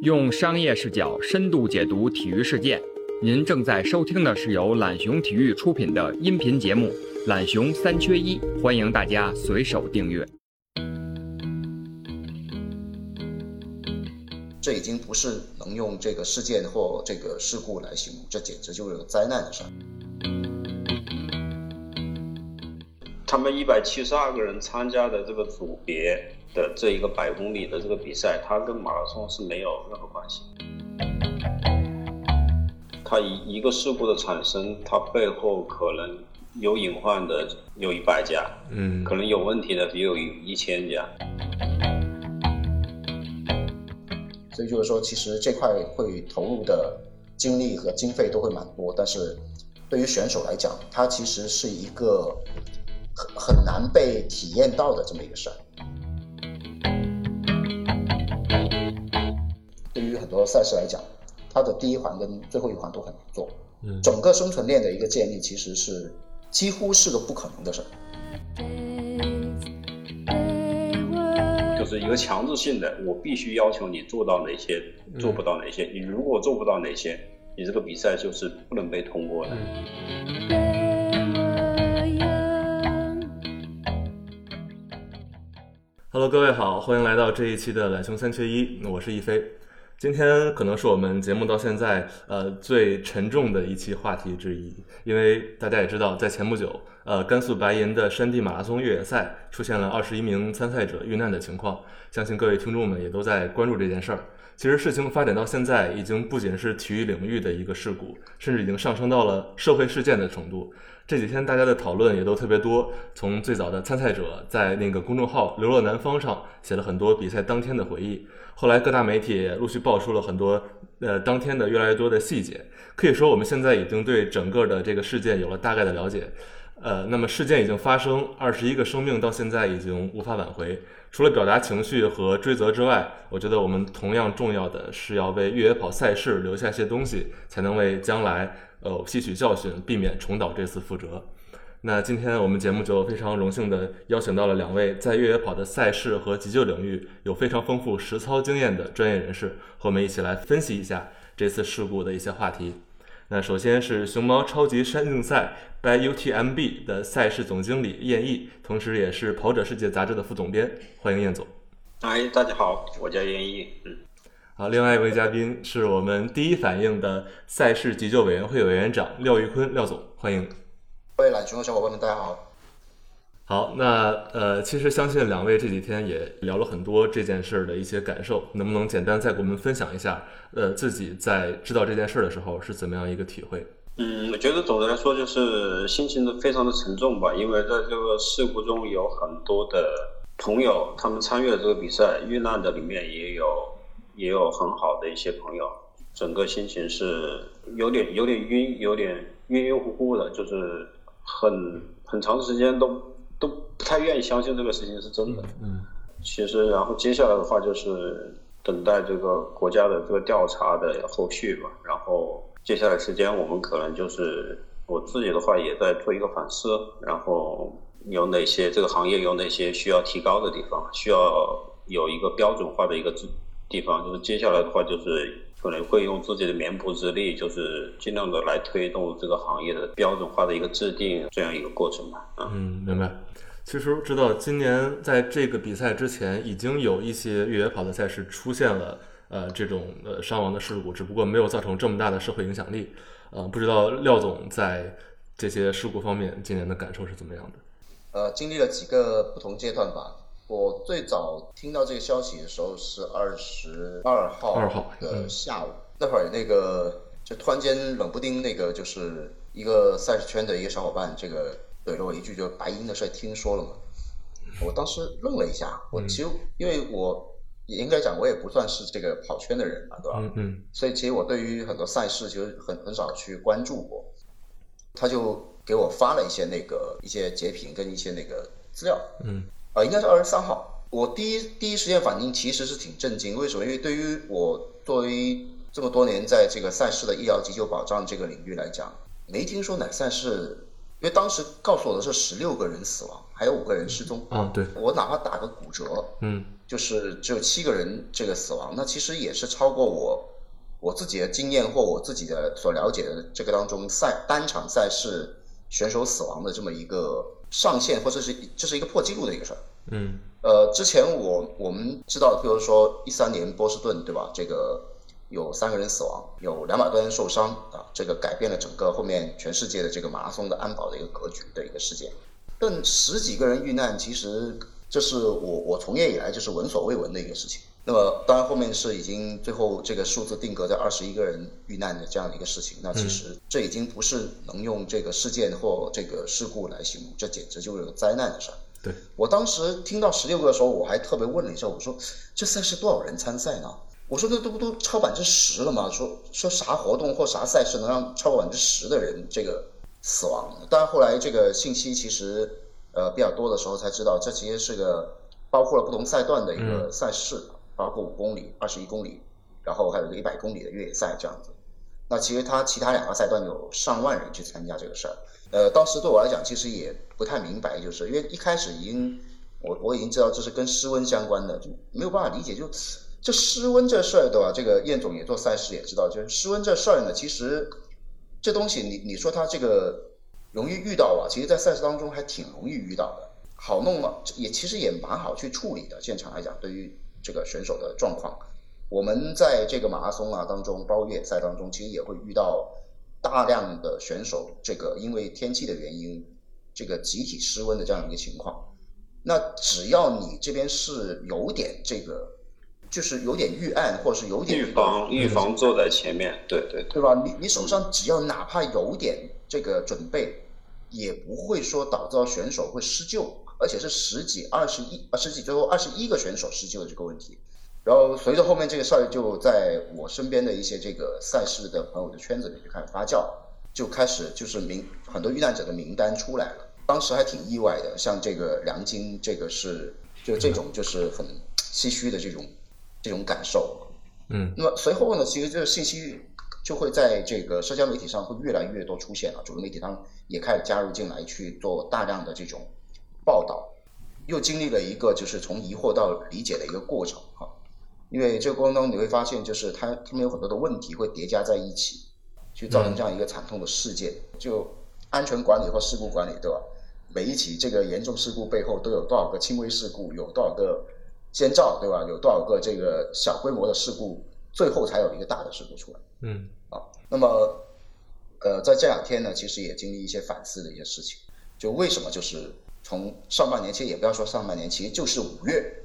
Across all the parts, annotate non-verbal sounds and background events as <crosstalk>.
用商业视角深度解读体育事件。您正在收听的是由懒熊体育出品的音频节目《懒熊三缺一》，欢迎大家随手订阅。这已经不是能用这个事件或这个事故来形容，这简直就是灾难的事儿。他们一百七十二个人参加的这个组别的这一个百公里的这个比赛，它跟马拉松是没有任何关系。它一一个事故的产生，它背后可能有隐患的有一百家，嗯，可能有问题的也有一一千家。所以就是说，其实这块会投入的精力和经费都会蛮多，但是对于选手来讲，它其实是一个很很难被体验到的这么一个事儿。多赛事来讲，它的第一环跟最后一环都很难做，嗯整个生存链的一个建立其实是几乎是个不可能的事儿。就是一个强制性的，我必须要求你做到哪些，做不到哪些。你如果做不到哪些，你这个比赛就是不能被通过的。Hello，各位好，欢迎来到这一期的懒熊三缺一，我是一飞。今天可能是我们节目到现在呃最沉重的一期话题之一，因为大家也知道，在前不久，呃，甘肃白银的山地马拉松越野赛出现了二十一名参赛者遇难的情况，相信各位听众们也都在关注这件事儿。其实事情发展到现在，已经不仅是体育领域的一个事故，甚至已经上升到了社会事件的程度。这几天大家的讨论也都特别多，从最早的参赛者在那个公众号“流落南方”上写了很多比赛当天的回忆，后来各大媒体陆续爆出了很多呃当天的越来越多的细节。可以说，我们现在已经对整个的这个事件有了大概的了解。呃，那么事件已经发生，二十一个生命到现在已经无法挽回。除了表达情绪和追责之外，我觉得我们同样重要的是要为越野跑赛事留下些东西，才能为将来呃吸取教训，避免重蹈这次覆辙。那今天我们节目就非常荣幸的邀请到了两位在越野跑的赛事和急救领域有非常丰富实操经验的专业人士，和我们一起来分析一下这次事故的一些话题。那首先是熊猫超级山径赛 by UTMB 的赛事总经理燕毅，同时也是跑者世界杂志的副总编，欢迎燕总。哎，大家好，我叫燕毅，嗯，好，另外一位嘉宾是我们第一反应的赛事急救委员会委员长廖玉坤，廖总，欢迎。各位懒熊的小伙伴们，大家好。好，那呃，其实相信两位这几天也聊了很多这件事儿的一些感受，能不能简单再给我们分享一下，呃，自己在知道这件事儿的时候是怎么样一个体会？嗯，我觉得总的来说就是心情都非常的沉重吧，因为在这个事故中有很多的朋友，他们参与了这个比赛，遇难的里面也有也有很好的一些朋友，整个心情是有点有点晕，有点晕晕乎乎的，就是很很长时间都都不太愿意相信这个事情是真的。嗯其实，然后接下来的话就是等待这个国家的这个调查的后续吧。然后接下来时间，我们可能就是我自己的话也在做一个反思，然后有哪些这个行业有哪些需要提高的地方，需要有一个标准化的一个地地方。就是接下来的话，就是可能会用自己的绵薄之力，就是尽量的来推动这个行业的标准化的一个制定这样一个过程吧。啊。嗯，明白。其实知道今年在这个比赛之前，已经有一些越野跑的赛事出现了呃这种呃伤亡的事故，只不过没有造成这么大的社会影响力。呃，不知道廖总在这些事故方面今年的感受是怎么样的？呃，经历了几个不同阶段吧。我最早听到这个消息的时候是二十二号2号的嗯下午，那会儿那个就突然间冷不丁那个就是一个赛事圈的一个小伙伴，这个怼了我一句，就白银的事听说了嘛？我当时愣了一下，我其实因为我也应该讲我也不算是这个跑圈的人嘛，对吧？嗯嗯所以其实我对于很多赛事其实很很少去关注过。他就给我发了一些那个一些截屏跟一些那个资料，嗯呃，应该是二十三号。我第一第一时间反应其实是挺震惊，为什么？因为对于我作为这么多年在这个赛事的医疗急救保障这个领域来讲，没听说哪赛事，因为当时告诉我的是十六个人死亡，还有五个人失踪。啊，对，我哪怕打个骨折，嗯就是只有七个人这个死亡，那其实也是超过我我自己的经验或我自己的所了解的这个当中赛单场赛事选手死亡的这么一个上限，或者是这是一个破纪录的一个事儿。嗯呃，之前我我们知道，比如说一三年波士顿，对吧？这个有三个人死亡，有两百多人受伤啊，这个改变了整个后面全世界的这个马拉松的安保的一个格局的一个事件。但十几个人遇难，其实这是我我从业以来就是闻所未闻的一个事情。那么当然后面是已经最后这个数字定格在二十一个人遇难的这样的一个事情，那其实这已经不是能用这个事件或这个事故来形容，这简直就是个灾难的事儿。对，我当时听到十六个的时候，我还特别问了一下，我说这赛事多少人参赛呢？我说那都不都超百分之十了吗？说说啥活动或啥赛事能让超过百分之十的人这个死亡？当然后来这个信息其实呃比较多的时候才知道，这其实是个包括了不同赛段的一个赛事，包括五公里、二十一公里，然后还有一个一百公里的越野赛这样子。那其实它其他两个赛段有上万人去参加这个事儿。呃，当时对我来讲，其实也不太明白，就是因为一开始已经我我已经知道这是跟湿温相关的，就没有办法理解，就这湿温这事儿，对吧？这个燕总也做赛事也知道，就是湿温这事儿呢，其实这东西你你说它这个容易遇到啊，其实在赛事当中还挺容易遇到的，好弄嘛，也其实也蛮好去处理的。现场来讲，对于这个选手的状况，我们在这个马拉松啊当中，包括越野赛当中，其实也会遇到。大量的选手，这个因为天气的原因，这个集体失温的这样一个情况，那只要你这边是有点这个，就是有点预案，或者是有点预防预防做在前面，对对对吧？你你手上只要哪怕有点这个准备，也不会说导致到选手会失救，而且是十几、二十一、十几最后二十一个选手失救的这个问题。然后随着后面这个事儿就在我身边的一些这个赛事的朋友的圈子里就开始发酵，就开始就是名很多遇难者的名单出来了。当时还挺意外的，像这个梁晶，这个是就这种就是很唏嘘的这种这种感受。嗯，那么随后呢，其实这个信息就会在这个社交媒体上会越来越多出现了，主流媒体上也开始加入进来去做大量的这种报道，又经历了一个就是从疑惑到理解的一个过程哈。因为这个过程当中你会发现，就是它他们有很多的问题会叠加在一起，去造成这样一个惨痛的事件。就安全管理或事故管理，对吧？每一起这个严重事故背后都有多少个轻微事故，有多少个先兆，对吧？有多少个这个小规模的事故，最后才有一个大的事故出来。嗯，啊，那么呃，在这两天呢，其实也经历一些反思的一些事情。就为什么就是从上半年，其实也不要说上半年，其实就是五月。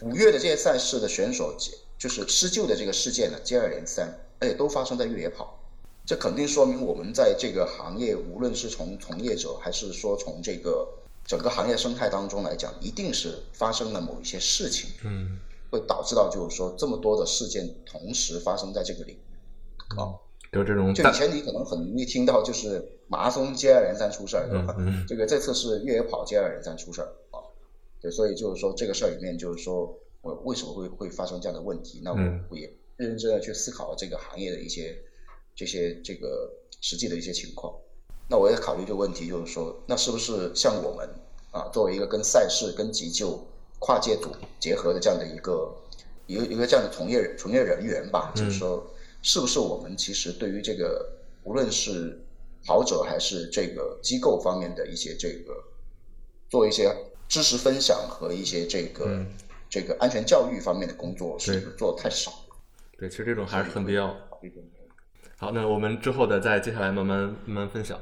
五月的这些赛事的选手，就是施救的这个事件呢，接二连三，而且都发生在越野跑，这肯定说明我们在这个行业，无论是从从业者，还是说从这个整个行业生态当中来讲，一定是发生了某一些事情，嗯，会导致到就是说这么多的事件同时发生在这个领域，啊，就这种，就以前你可能很容易听到就是马拉松接二连三出事儿，对吧？这个这次是越野跑接二连三出事儿。对，所以就是说这个事儿里面，就是说我为什么会会发生这样的问题？那我也认认真真的去思考这个行业的一些这些这个实际的一些情况。那我也考虑这个问题，就是说，那是不是像我们啊，作为一个跟赛事、跟急救跨界组结合的这样的一个一个一个这样的从业从业人员吧？就是说，是不是我们其实对于这个无论是跑者还是这个机构方面的一些这个做一些。知识分享和一些这个这个安全教育方面的工作是做的太少了。对，其实这种还是很必要。好，那我们之后的再接下来慢慢慢慢分享。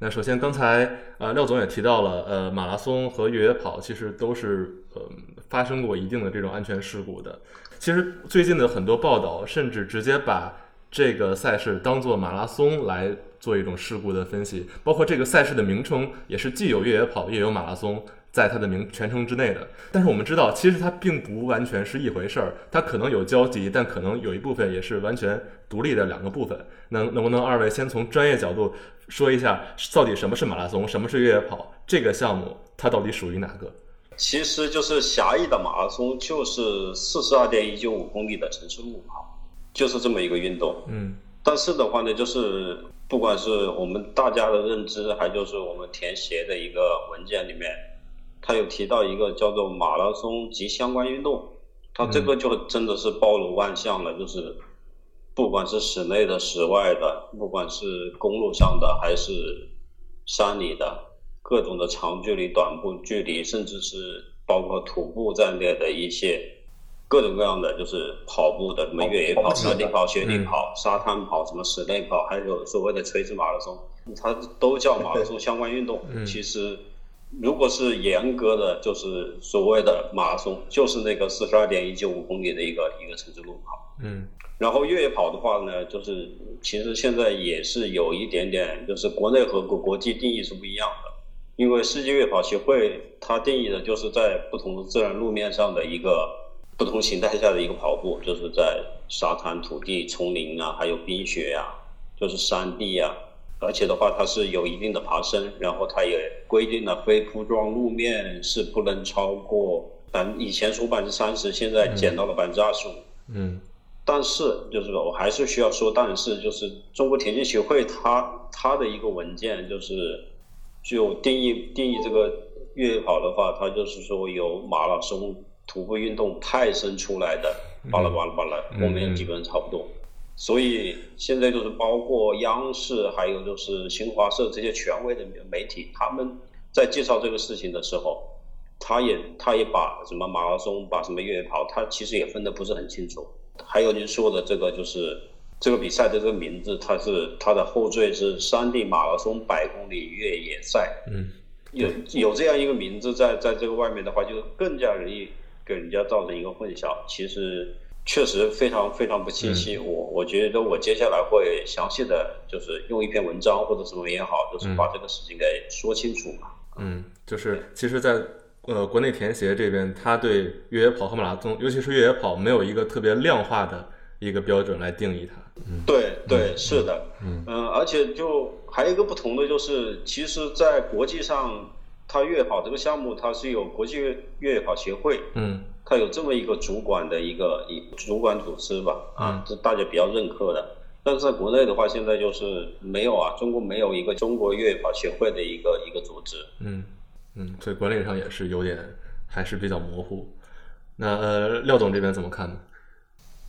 那首先刚才呃廖总也提到了，呃马拉松和越野跑其实都是呃发生过一定的这种安全事故的。其实最近的很多报道甚至直接把这个赛事当做马拉松来做一种事故的分析，包括这个赛事的名称也是既有越野跑也有马拉松。在它的名全称之内的，但是我们知道，其实它并不完全是一回事儿，它可能有交集，但可能有一部分也是完全独立的两个部分。能能不能二位先从专业角度说一下，到底什么是马拉松，什么是越野跑？这个项目它到底属于哪个？其实就是狭义的马拉松，就是四十二点一九五公里的城市路跑，就是这么一个运动。嗯，但是的话呢，就是不管是我们大家的认知，还就是我们填写的一个文件里面。他有提到一个叫做马拉松及相关运动，他这个就真的是包罗万象了，就是不管是室内的、室外的，不管是公路上的还是山里的，各种的长距离、短步距离，甚至是包括徒步在内的一些各种各样的，就是跑步的，什么越野跑、山地跑、雪地跑、沙滩跑，什么室内跑，还有所谓的垂直马拉松，它都叫马拉松相关运动。其实。如果是严格的，就是所谓的马拉松，就是那个四十二点一九五公里的一个一个城市路跑。嗯，然后越野跑的话呢，就是其实现在也是有一点点，就是国内和国国际定义是不一样的。因为世界越野跑协会它定义的就是在不同的自然路面上的一个不同形态下的一个跑步，就是在沙滩、土地、丛林啊，还有冰雪呀，就是山地呀。而且的话，它是有一定的爬升，然后它也规定了非铺装路面是不能超过咱，以前说百分之三十，现在减到了百分之二十五。嗯。但是就是说我还是需要说，但是就是中国田径协会它它的一个文件就是就定义定义这个越野跑的话，它就是说由马拉松、徒步运动派生出来的，巴拉巴拉巴拉，后面基本差不多。所以现在就是包括央视，还有就是新华社这些权威的媒体，他们在介绍这个事情的时候，他也他也把什么马拉松，把什么越野跑，他其实也分得不是很清楚。还有您说的这个，就是这个比赛的这个名字，它是它的后缀是山地马拉松百公里越野赛。嗯，有有这样一个名字在在这个外面的话，就更加容易给人家造成一个混淆。其实。确实非常非常不清晰，我我觉得我接下来会详细的就是用一篇文章或者什么也好，就是把这个事情给说清楚嘛。嗯，就是其实，在呃国内田协这边，他对越野跑和马拉松，尤其是越野跑，没有一个特别量化的一个标准来定义它。嗯，对对是的，嗯。嗯，而且就还有一个不同的就是，其实，在国际上，它越野跑这个项目，它是有国际越野跑协会。嗯。它有这么一个主管的一个一主管组织吧，啊，这大家比较认可的。但是在国内的话，现在就是没有啊，中国没有一个中国越野跑协会的一个一个组织。嗯嗯，所以管理上也是有点还是比较模糊。那呃，廖总这边怎么看呢？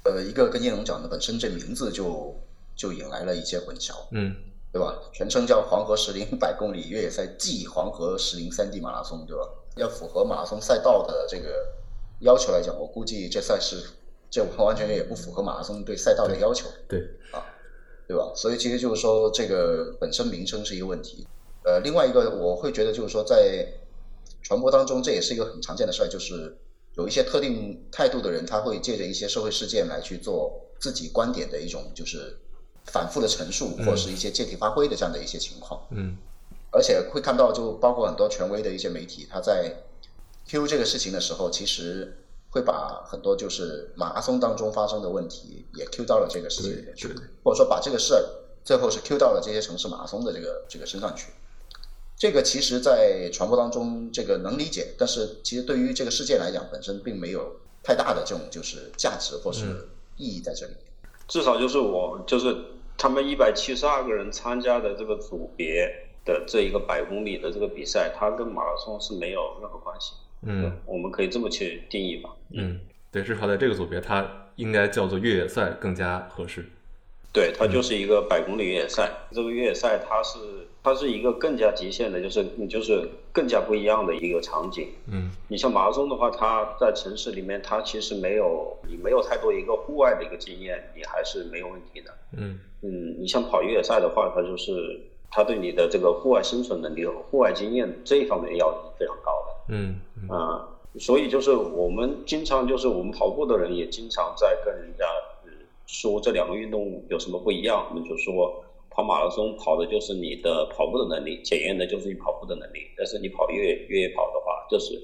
呃，一个跟叶龙讲的，本身这名字就就引来了一些混淆，嗯，对吧？全称叫黄河石林百公里越野赛暨黄河石林三地马拉松，对吧？要符合马拉松赛道的这个。要求来讲，我估计这赛事这完完全全也不符合马拉松对赛道的要求。对啊，对吧？所以其实就是说，这个本身名称是一个问题。呃，另外一个我会觉得就是说，在传播当中，这也是一个很常见的事儿，就是有一些特定态度的人，他会借着一些社会事件来去做自己观点的一种就是反复的陈述，或者是一些借题发挥的这样的一些情况。嗯，而且会看到，就包括很多权威的一些媒体，他在。Q 这个事情的时候，其实会把很多就是马拉松当中发生的问题也 Q 到了这个事情里面去，或者说把这个事儿最后是 Q 到了这些城市马拉松的这个这个身上去。这个其实，在传播当中，这个能理解，但是其实对于这个事件来讲，本身并没有太大的这种就是价值或是意义在这里。至少就是我就是他们一百七十二个人参加的这个组别的这一个百公里的这个比赛，它跟马拉松是没有任何关系。嗯，我们可以这么去定义吧。嗯，对，至少在这个组别，它应该叫做越野赛更加合适。对，它就是一个百公里越野赛。这个越野赛，它是它是一个更加极限的，就是你就是更加不一样的一个场景。嗯，你像马拉松的话，它在城市里面，它其实没有你没有太多一个户外的一个经验，你还是没有问题的。嗯嗯，你像跑越野赛的话，它就是它对你的这个户外生存能力和户外经验这一方面要求是非常高的。嗯啊，所以就是我们经常就是我们跑步的人也经常在跟人家说这两个运动有什么不一样。我们就说跑马拉松跑的就是你的跑步的能力，检验的就是你跑步的能力。但是你跑越越野跑的话，就是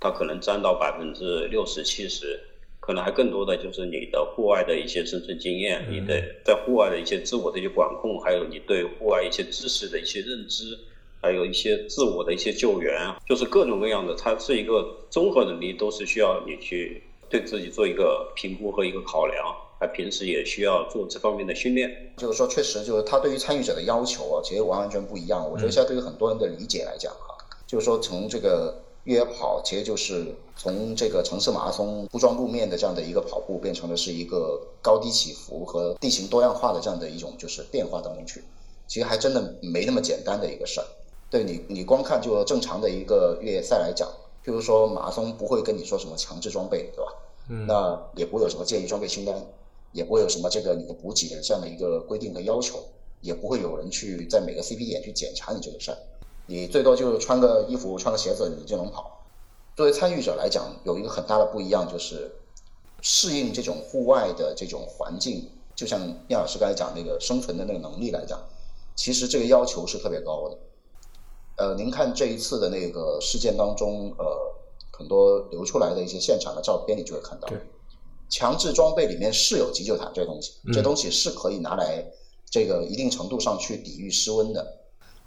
它可能占到百分之六十七十，可能还更多的就是你的户外的一些生存经验，你的在户外的一些自我的一些管控，还有你对户外一些知识的一些认知。还有一些自我的一些救援，就是各种各样的，它是一个综合能力，都是需要你去对自己做一个评估和一个考量。还平时也需要做这方面的训练。就是说，确实就是他对于参与者的要求啊，其实完完全不一样。我觉得现在对于很多人的理解来讲哈，就是说从这个越野跑其实就是从这个城市马拉松铺装路面的这样的一个跑步，变成的是一个高低起伏和地形多样化的这样的一种就是变化当中去。其实还真的没那么简单的一个事儿。对你，你光看就正常的一个越野赛来讲，譬如说马拉松不会跟你说什么强制装备，对吧？嗯，那也不会有什么建议装备清单，也不会有什么这个你的补给的这样的一个规定和要求，也不会有人去在每个 CP 点去检查你这个事儿。你最多就是穿个衣服、穿个鞋子，你就能跑。作为参与者来讲，有一个很大的不一样，就是适应这种户外的这种环境。就像聂老师刚才讲那个生存的那个能力来讲，其实这个要求是特别高的。呃，您看这一次的那个事件当中，呃，很多流出来的一些现场的照片，你就会看到，强制装备里面是有急救毯这东西，这东西是可以拿来这个一定程度上去抵御失温的。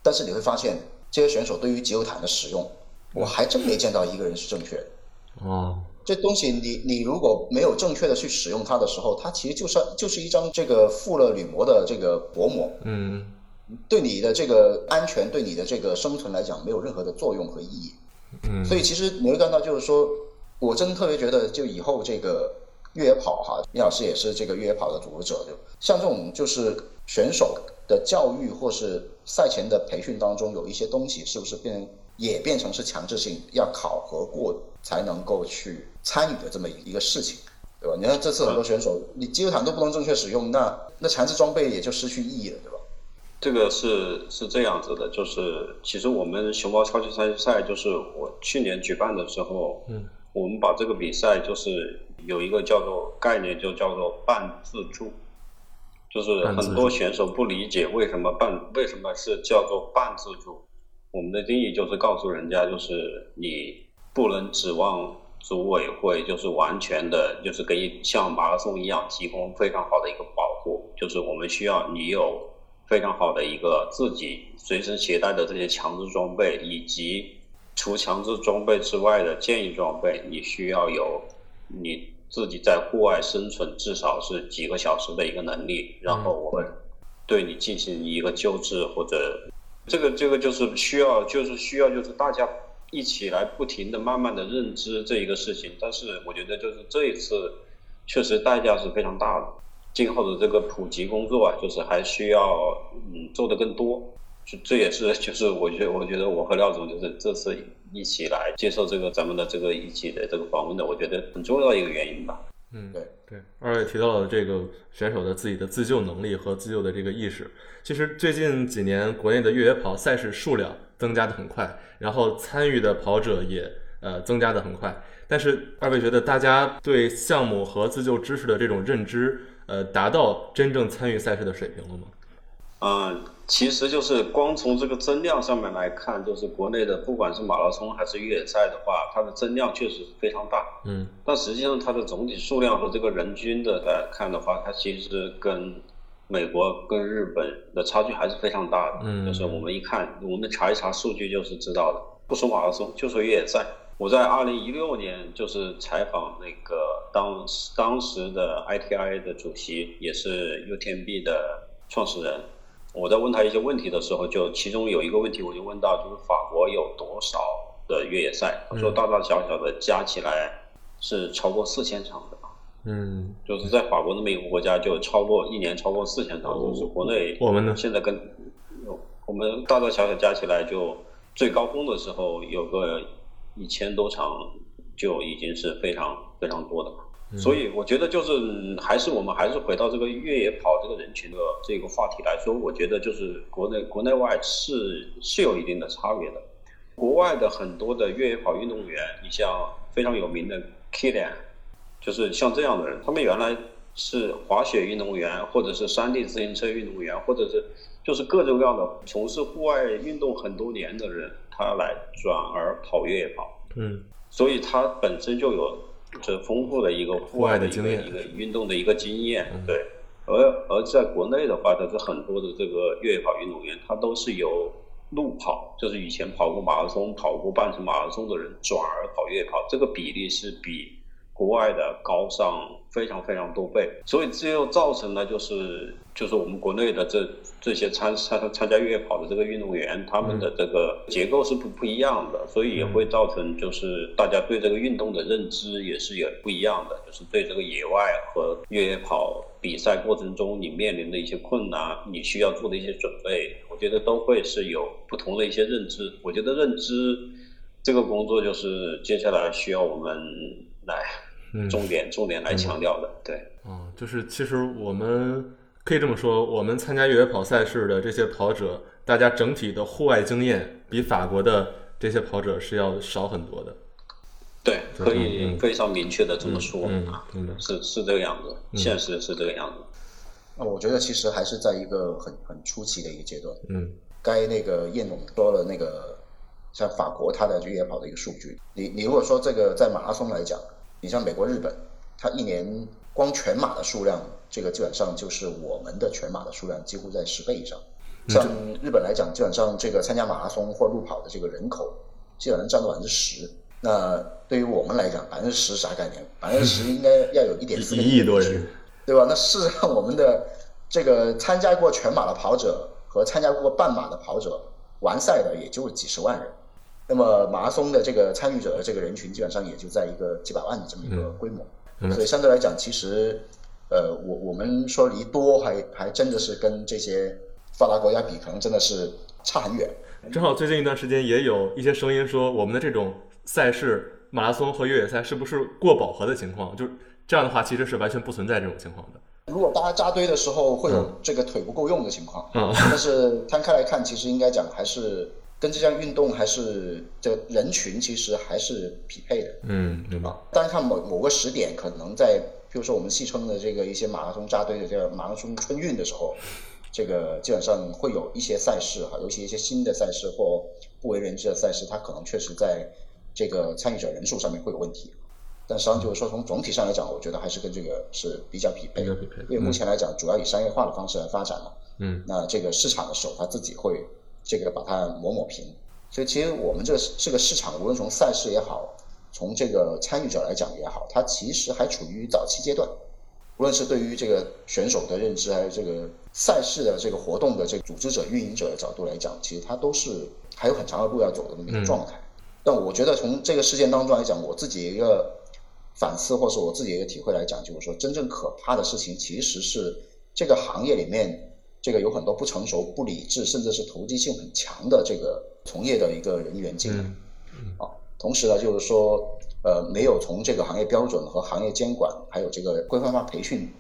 但是你会发现，这些选手对于急救毯的使用，我还真没见到一个人是正确的。哦，这东西你你如果没有正确的去使用它的时候，它其实就是就是一张这个附了铝膜的这个薄膜。嗯。对你的这个安全，对你的这个生存来讲，没有任何的作用和意义。嗯，所以其实你会看到，就是说，我真特别觉得，就以后这个越野跑哈，聂老师也是这个越野跑的组织者，就像这种就是选手的教育或是赛前的培训当中，有一些东西是不是变也变成是强制性要考核过才能够去参与的这么一个事情，对吧？你看这次很多选手，你机油毯都不能正确使用，那那强制装备也就失去意义了，对吧？这个是是这样子的，就是其实我们熊猫超级赛赛就是我去年举办的时候，嗯，我们把这个比赛就是有一个叫做概念，就叫做半自助，就是很多选手不理解为什么半为什么是叫做半自助，我们的定义就是告诉人家，就是你不能指望组委会就是完全的，就是给你像马拉松一样提供非常好的一个保护，就是我们需要你有。非常好的一个自己随身携带的这些强制装备，以及除强制装备之外的建议装备，你需要有你自己在户外生存至少是几个小时的一个能力，然后我们对你进行一个救治或者这个这个就是需要就是需要就是大家一起来不停的慢慢的认知这一个事情，但是我觉得就是这一次确实代价是非常大的。今后的这个普及工作啊，就是还需要嗯做的更多，这这也是就是我觉得我觉得我和廖总就是这次一起来接受这个咱们的这个一起的这个访问的，我觉得很重要的一个原因吧。嗯，对对，二位提到了这个选手的自己的自救能力和自救的这个意识。其实最近几年国内的越野跑赛事数量增加的很快，然后参与的跑者也呃增加的很快，但是二位觉得大家对项目和自救知识的这种认知？呃，达到真正参与赛事的水平了吗？嗯，其实就是光从这个增量上面来看，就是国内的不管是马拉松还是越野赛的话，它的增量确实是非常大。嗯，但实际上它的总体数量和这个人均的来看的话，它其实跟美国跟日本的差距还是非常大的。嗯，就是我们一看，我们查一查数据就是知道的。不说马拉松，就说越野赛。我在二零一六年就是采访那个当当时的 ITI 的主席，也是 UTMB 的创始人。我在问他一些问题的时候，就其中有一个问题，我就问到，就是法国有多少的越野赛？他说大大小小的加起来是超过四千场的。嗯，就是在法国那么一个国家，就超过一年超过四千场。就是国内我们呢，现在跟我们大大小小加起来，就最高峰的时候有个。一千多场就已经是非常非常多的了，所以我觉得就是还是我们还是回到这个越野跑这个人群的这个话题来说，我觉得就是国内国内外是是有一定的差别的。国外的很多的越野跑运动员，你像非常有名的 Kilian，就是像这样的人，他们原来是滑雪运动员，或者是山地自行车运动员，或者是就是各种各样的从事户外运动很多年的人。他来转而跑越野跑，嗯，所以他本身就有这丰富的一个户外的经验，一个运动的一个经验，对。而而在国内的话，它是很多的这个越野跑运动员，他都是由路跑，就是以前跑过马拉松、跑过半程马拉松的人转而跑越野跑，这个比例是比国外的高上非常非常多倍，所以这又造成了就是就是我们国内的这这些参参参加越野跑的这个运动员，他们的这个结构是不不一样的，所以也会造成就是大家对这个运动的认知也是有不一样的，就是对这个野外和越野跑比赛过程中你面临的一些困难，你需要做的一些准备，我觉得都会是有不同的一些认知。我觉得认知这个工作就是接下来需要我们来。重点重点来强调的，对，嗯，就是其实我们可以这么说，我们参加越野跑赛事的这些跑者，大家整体的户外经验比法国的这些跑者是要少很多的。对，可以非常明确的这么说啊，是是这个样子，现实是这个样子。那我觉得其实还是在一个很很初期的一个阶段。嗯，该那个叶总说了那个，像法国它的越野跑的一个数据，你你如果说这个在马拉松来讲。你像美国、日本，它一年光全马的数量，这个基本上就是我们的全马的数量几乎在十倍以上。像日本来讲，基本上这个参加马拉松或路跑的这个人口，基本上占到百分之十。那对于我们来讲，百分之十啥概念？百分之十应该要有一点四 <laughs> 一亿多人，对吧？那事实上，我们的这个参加过全马的跑者和参加过半马的跑者，完赛的也就几十万人。那么马拉松的这个参与者的这个人群，基本上也就在一个几百万的这么一个规模，所以相对来讲，其实，呃，我我们说离多还还真的是跟这些发达国家比，可能真的是差很远。正好最近一段时间也有一些声音说，我们的这种赛事马拉松和越野赛是不是过饱和的情况？就这样的话，其实是完全不存在这种情况的。如果大家扎堆的时候会有这个腿不够用的情况，但是摊开来看，其实应该讲还是。跟这项运动还是这人群其实还是匹配的，嗯，对吧？但是看某某个时点，可能在，比如说我们戏称的这个一些马拉松扎堆的这个马拉松春运的时候，这个基本上会有一些赛事哈，尤其一些新的赛事或不为人知的赛事，它可能确实在这个参与者人数上面会有问题。但实际上就是说，从总体上来讲，我觉得还是跟这个是比较匹配的，因为目前来讲，主要以商业化的方式来发展嘛，嗯，那这个市场的手他自己会。这个把它抹抹平，所以其实我们这个这个市场，无论从赛事也好，从这个参与者来讲也好，它其实还处于早期阶段。无论是对于这个选手的认知，还是这个赛事的这个活动的这个组织者、运营者的角度来讲，其实它都是还有很长的路要走的那么一个状态。但我觉得从这个事件当中来讲，我自己一个反思，或是我自己一个体会来讲，就是说，真正可怕的事情其实是这个行业里面。这个有很多不成熟、不理智，甚至是投机性很强的这个从业的一个人员进来，啊，同时呢，就是说，呃，没有从这个行业标准和行业监管，还有这个规范化培训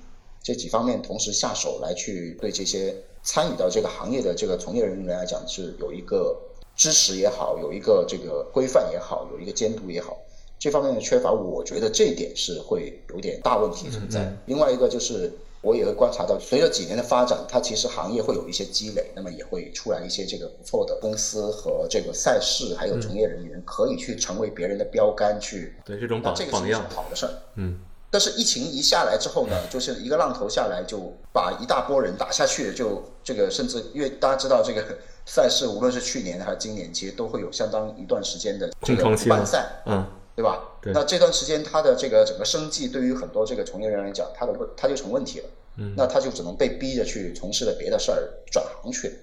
这几方面同时下手来去对这些参与到这个行业的这个从业人员来讲是有一个支持也好，有一个这个规范也好，有一个监督也好，这方面的缺乏，我觉得这一点是会有点大问题存在。另外一个就是。我也会观察到，随着几年的发展，它其实行业会有一些积累，那么也会出来一些这个不错的公司和这个赛事，还有从业人员可以去成为别人的标杆去。对这种榜榜样，好的事儿。嗯。但是疫情一下来之后呢，就是一个浪头下来，就把一大波人打下去，就这个甚至因为大家知道这个赛事，无论是去年还是今年，其实都会有相当一段时间的这个不办赛。嗯。对吧？那这段时间他的这个整个生计，对于很多这个从业人员来讲，他的问他就成问题了。嗯，那他就只能被逼着去从事了别的事儿，转行去。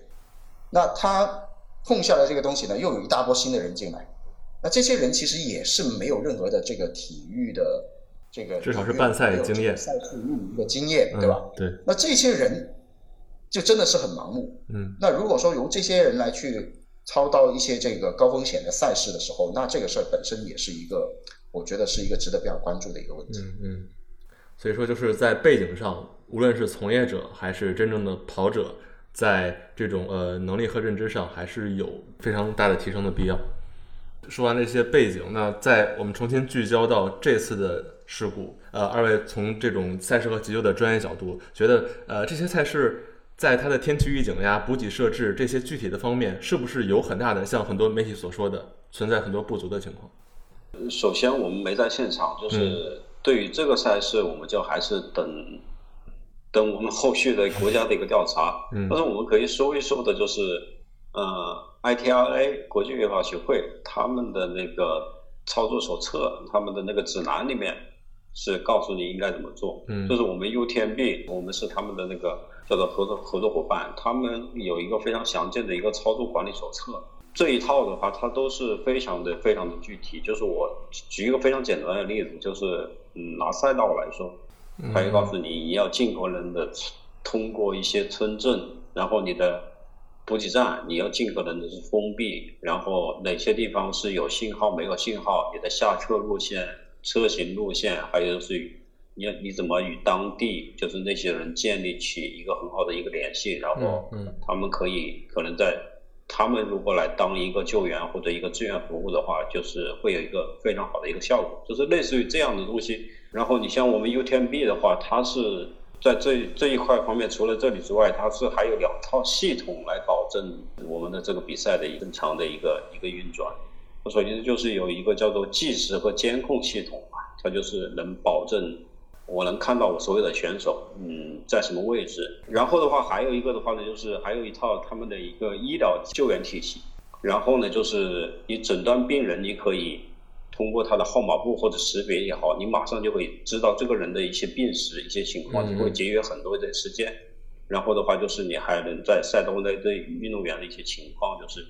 那他空下来这个东西呢，又有一大波新的人进来。那这些人其实也是没有任何的这个体育的这个至少是办赛经验、赛事运营的经验，对吧？对。那这些人就真的是很盲目。嗯。那如果说由这些人来去。操到一些这个高风险的赛事的时候，那这个事儿本身也是一个，我觉得是一个值得比较关注的一个问题。嗯嗯，所以说就是在背景上，无论是从业者还是真正的跑者，在这种呃能力和认知上，还是有非常大的提升的必要。说完这些背景，那在我们重新聚焦到这次的事故，呃，二位从这种赛事和急救的专业角度，觉得呃这些赛事。在它的天气预警呀、补给设置这些具体的方面，是不是有很大的像很多媒体所说的存在很多不足的情况？首先，我们没在现场，就是对于这个赛事，我们就还是等等我们后续的国家的一个调查。嗯，但是我们可以说一说的，就是呃，ITRA 国际越野跑协会他们的那个操作手册，他们的那个指南里面是告诉你应该怎么做。嗯就是我们 UTMB，我们是他们的那个叫做合作合作伙伴，他们有一个非常详尽的一个操作管理手册。这一套的话，它都是非常的非常的具体。就是我举一个非常简单的例子，就是嗯，拿赛道来说，它会告诉你你要尽可能的通过一些村镇，然后你的补给站你要尽可能的是封闭，然后哪些地方是有信号没有信号，你的下车路线、车型路线，还有是你你怎么与当地就是那些人建立起一个很好的一个联系，然后嗯嗯他们可以可能在他们如果来当一个救援或者一个志愿服务的话，就是会有一个非常好的一个效果，就是类似于这样的东西。然后你像我们 UTMB 的话，它是在这这一块方面，除了这里之外，它是还有两套系统来保证我们的这个比赛的一个正常的一个一个运转。首先就是有一个叫做计时和监控系统嘛，它就是能保证我能看到我所有的选手，嗯，在什么位置。然后的话，还有一个的话呢，就是还有一套他们的一个医疗救援体系。然后呢，就是你诊断病人，你可以通过他的号码布或者识别也好，你马上就会知道这个人的一些病史、一些情况，嗯就会节约很多的时间。然后的话，就是你还能在赛道内对运动员的一些情况，就是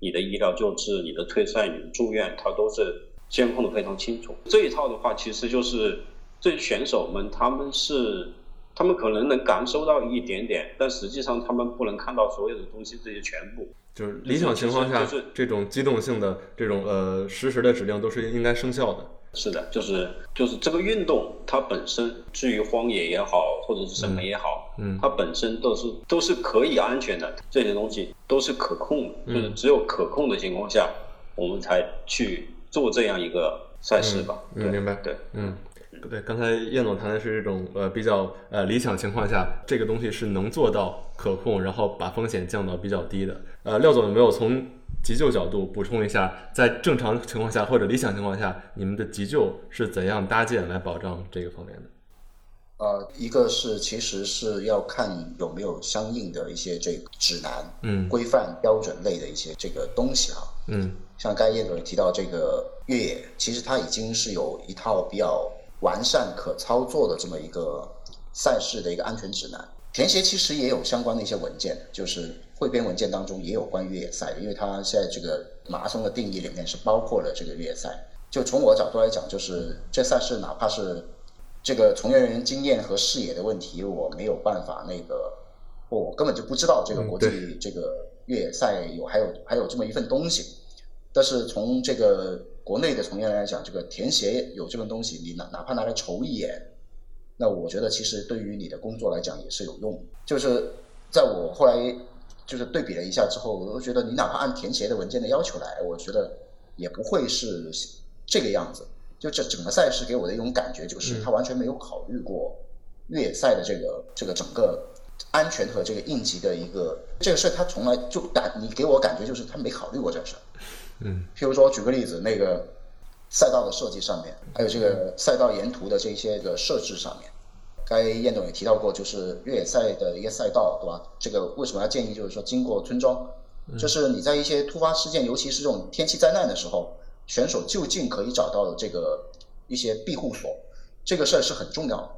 你的医疗救治、你的退赛、你的住院，它都是监控的非常清楚。这一套的话，其实就是这些选手们他们是。他们可能能感受到一点点，但实际上他们不能看到所有的东西，这些全部。就是理想情况下，就是这种机动性的这种呃实时的指令都是应该生效的。是的，就是就是这个运动它本身，至于荒野也好，或者是什么也好，嗯它本身都是都是可以安全的，这些东西都是可控的，嗯就是只有可控的情况下，我们才去做这样一个赛事吧。对嗯明白对，嗯，对，刚才叶总谈的是这种呃比较呃理想情况下，这个东西是能做到可控，然后把风险降到比较低的。呃，廖总有没有从急救角度补充一下，在正常情况下或者理想情况下，你们的急救是怎样搭建来保障这个方面的？呃，一个是其实是要看有没有相应的一些这个指南、嗯规范、标准类的一些这个东西啊。嗯像刚才叶总提到这个越野，其实它已经是有一套比较完善、可操作的这么一个赛事的一个安全指南。田协其实也有相关的一些文件，就是汇编文件当中也有关于越野赛的，因为它现在这个马拉松的定义里面是包括了这个越野赛。就从我角度来讲，就是这赛事哪怕是这个从业人员经验和视野的问题，我没有办法那个，我根本就不知道这个嗯国际这个越野赛有还有还有这么一份东西。但是从这个国内的从业人员来讲，这个填写有这份东西，你哪哪怕拿来瞅一眼，那我觉得其实对于你的工作来讲也是有用的。就是在我后来就是对比了一下之后，我都觉得你哪怕按填写的文件的要求来，我觉得也不会是这个样子。就这整个赛事给我的一种感觉，就是他完全没有考虑过越野赛的这个这个整个安全和这个应急的一个这个事，他从来就感你给我感觉就是他没考虑过这个事儿。嗯譬如说，举个例子，那个赛道的设计上面，还有这个赛道沿途的这些个设置上面，该燕总也提到过，就是越野赛的一个赛道，对吧？这个为什么要建议就是说经过村庄，就是你在一些突发事件，尤其是这种天气灾难的时候，选手就近可以找到这个一些庇护所，这个事儿是很重要的，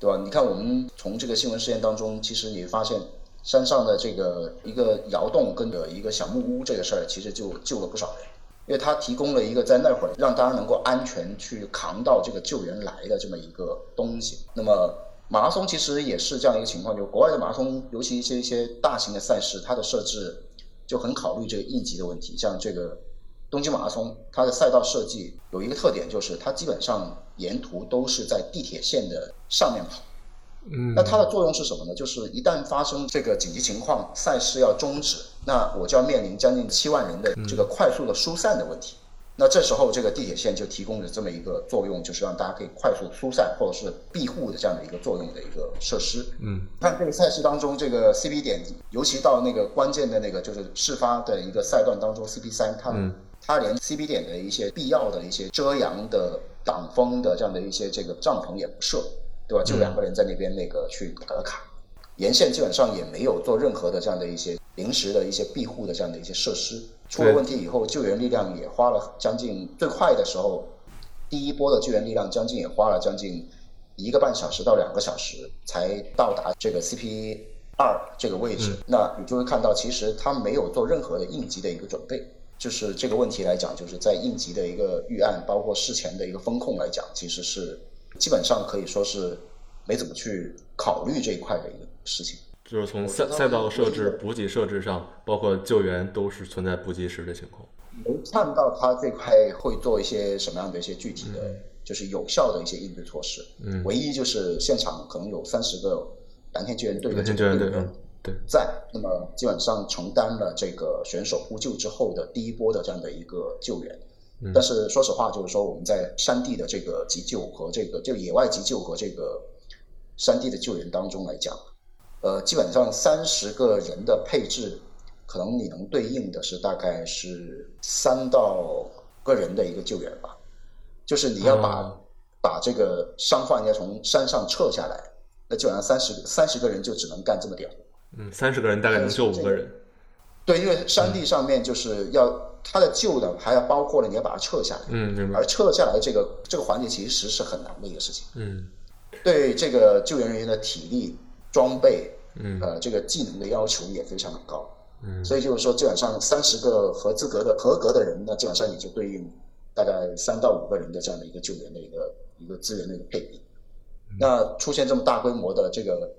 对吧？你看我们从这个新闻事件当中，其实你会发现山上的这个一个窑洞跟着一个小木屋这个事儿，其实就救了不少人。因为它提供了一个在那会儿让大家能够安全去扛到这个救援来的这么一个东西。那么马拉松其实也是这样一个情况，就国外的马拉松，尤其一些一些大型的赛事，它的设置就很考虑这个应急的问题。像这个东京马拉松，它的赛道设计有一个特点，就是它基本上沿途都是在地铁线的上面跑。嗯那它的作用是什么呢？就是一旦发生这个紧急情况，赛事要终止，那我就要面临将近七万人的这个快速的疏散的问题。那这时候，这个地铁线就提供了这么一个作用，就是让大家可以快速疏散或者是庇护的这样的一个作用的一个设施。嗯看这个赛事当中，这个 CP 点，尤其到那个关键的那个就是事发的一个赛段当中，CP 三，它、嗯它连 CP 点的一些必要的一些遮阳的、挡风的这样的一些这个帐篷也不设，对吧？就两个人在那边那个去打了卡，沿线基本上也没有做任何的这样的一些临时的一些庇护的这样的一些设施。出了问题以后，救援力量也花了将近最快的时候，第一波的救援力量将近也花了将近一个半小时到两个小时才到达这个 CP 二这个位置。那你就会看到，其实他没有做任何的应急的一个准备。就是这个问题来讲，就是在应急的一个预案，包括事前的一个风控来讲，其实是基本上可以说是没怎么去考虑这一块的一个事情。就是从赛赛道设置、补给设置上，包括救援，都是存在不及时的情况。没看到他这块会做一些什么样的一些具体的，就是有效的一些应对措施。嗯，唯一就是现场可能有三十个蓝天救援队的救援队对在，那么基本上承担了这个选手呼救之后的第一波的这样的一个救援。但是说实话，就是说我们在山地的这个急救和这个就野外急救和这个山地的救援当中来讲，呃，基本上三十个人的配置。可能你能对应的是大概是三到个人的一个救援吧，就是你要把把这个伤患要从山上撤下来，那基本上三十三十个人就只能干这么点活。嗯，三十个人大概能救五个人。对，因为山地上面就是要他的救的，还要包括了你要把它撤下来。嗯。而撤下来这个这个环节其实是很难的一个事情。嗯，对这个救援人员的体力、装备，嗯，呃，这个技能的要求也非常的高。嗯，所以就是说，基本上三十个合资格的合格的人，那基本上也就对应大概三到五个人的这样的一个救援的一个一个资源的一个配比。那出现这么大规模的这个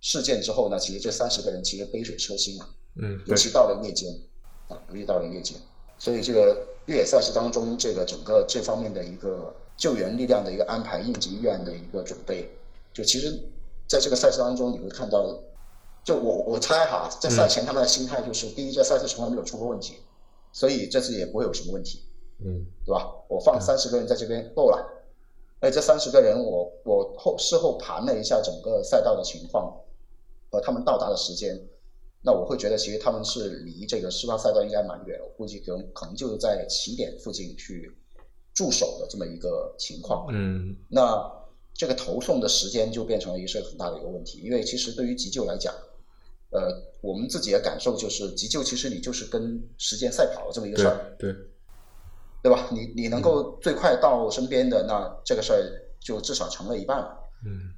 事件之后呢，其实这三十个人其实杯水车薪啊。嗯，尤其到了夜间啊，尤其到了夜间，所以这个越野赛事当中，这个整个这方面的一个救援力量的一个安排、应急预案的一个准备，就其实在这个赛事当中，你会看到。就我我猜哈，在赛前他们的心态就是，第一，这赛事从来没有出过问题，所以这次也不会有什么问题，嗯，对吧？我放三十个人在这边够了，哎，这三十个人我我后事后盘了一下整个赛道的情况和他们到达的时间，那我会觉得其实他们是离这个事发赛道应该蛮远，我估计可能可能就是在起点附近去驻守的这么一个情况，嗯，那这个投送的时间就变成了一个很大的一个问题，因为其实对于急救来讲。呃，我们自己的感受就是，急救其实你就是跟时间赛跑的这么一个事儿，对，对吧？你你能够最快到身边的，那这个事儿就至少成了一半了。嗯，